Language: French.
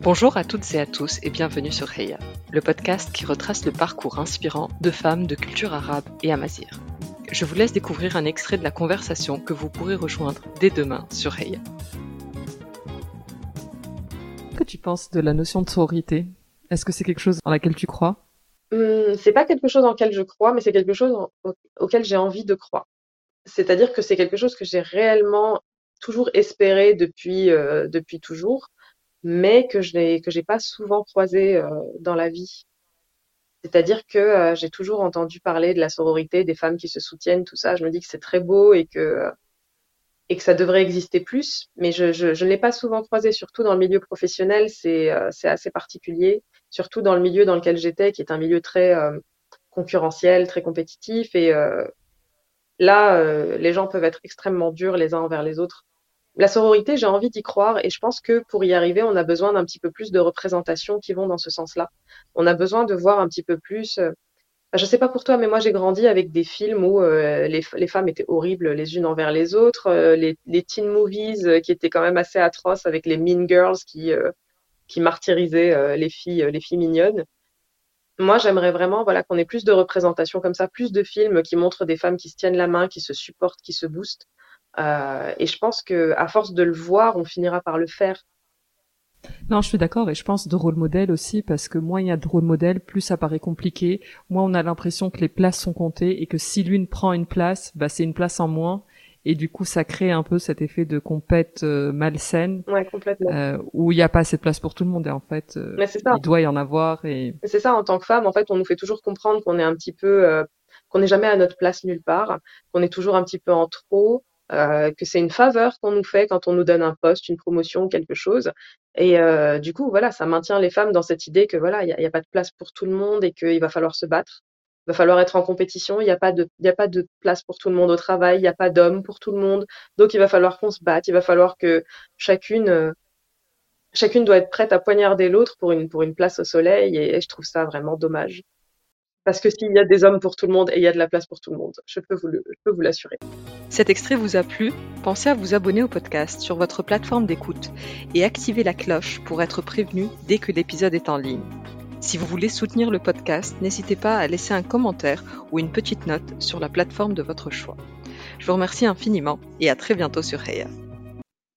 Bonjour à toutes et à tous et bienvenue sur Heya, le podcast qui retrace le parcours inspirant de femmes de culture arabe et amazir. Je vous laisse découvrir un extrait de la conversation que vous pourrez rejoindre dès demain sur Heya. Que tu penses de la notion de sororité? Est-ce que c'est quelque chose en laquelle tu crois? Hum, c'est pas quelque chose en lequel je crois, mais c'est quelque chose au- auquel j'ai envie de croire. C'est-à-dire que c'est quelque chose que j'ai réellement toujours espéré depuis, euh, depuis toujours, mais que je n'ai que j'ai pas souvent croisé euh, dans la vie. C'est-à-dire que euh, j'ai toujours entendu parler de la sororité, des femmes qui se soutiennent, tout ça. Je me dis que c'est très beau et que et que ça devrait exister plus, mais je, je, ne l'ai pas souvent croisé, surtout dans le milieu professionnel, c'est euh, assez particulier, surtout dans le milieu dans lequel j'étais, qui est un milieu très euh, concurrentiel, très compétitif, et là, les gens peuvent être extrêmement durs les uns envers les autres. La sororité, j'ai envie d'y croire, et je pense que pour y arriver, on a besoin d'un petit peu plus de représentations qui vont dans ce sens-là. On a besoin de voir un petit peu plus. euh, je sais pas pour toi, mais moi j'ai grandi avec des films où euh, les, femmes étaient horribles les unes envers les autres, euh, les, teen movies qui étaient quand même assez atroces avec les mean girls qui, qui martyrisaient les filles, les filles mignonnes. Moi, j'aimerais vraiment voilà, qu'on ait plus de représentations comme ça, plus de films qui montrent des femmes qui se tiennent la main, qui se supportent, qui se boostent. Euh, et je pense que à force de le voir, on finira par le faire. Non, je suis d'accord et je pense de rôle modèle aussi parce que moins il y a de rôle modèle, plus ça paraît compliqué. Moins on a l'impression que les places sont comptées et que si l'une prend une place, bah c'est une place en moins et du coup ça crée un peu cet effet de compète euh, malsaine Ouais, complètement. euh, où il n'y a pas assez de place pour tout le monde et en fait euh, Mais c'est ça. il doit y en avoir et C'est ça, en tant que femme, en fait, on nous fait toujours comprendre qu'on est un petit peu, euh, qu'on n'est jamais à notre place nulle part, qu'on est toujours un petit peu en trop, euh, que c'est une faveur qu'on nous fait quand on nous donne un poste, une promotion, quelque chose. Et euh, du coup, voilà, ça maintient les femmes dans cette idée que voilà, il n'y a, pas de place pour tout le monde et qu'il va falloir se battre. Il va falloir être en compétition. Il n'y a pas de, a pas de place pour tout le monde au travail. Il n'y a pas d'hommes pour tout le monde. Donc, il va falloir qu'on se batte. Il va falloir que chacune, euh, chacune doit être prête à poignarder l'autre pour une, pour une place au soleil. Et je trouve ça vraiment dommage. Parce que s'il y a des hommes pour tout le monde et il y a de la place pour tout le monde, je peux vous l'assurer. Cet extrait vous a plu? Pensez à vous abonner au podcast sur votre plateforme d'écoute et activer la cloche pour être prévenu dès que l'épisode est en ligne. Si vous voulez soutenir le podcast, n'hésitez pas à laisser un commentaire ou une petite note sur la plateforme de votre choix. Je vous remercie infiniment et à très bientôt sur Heya.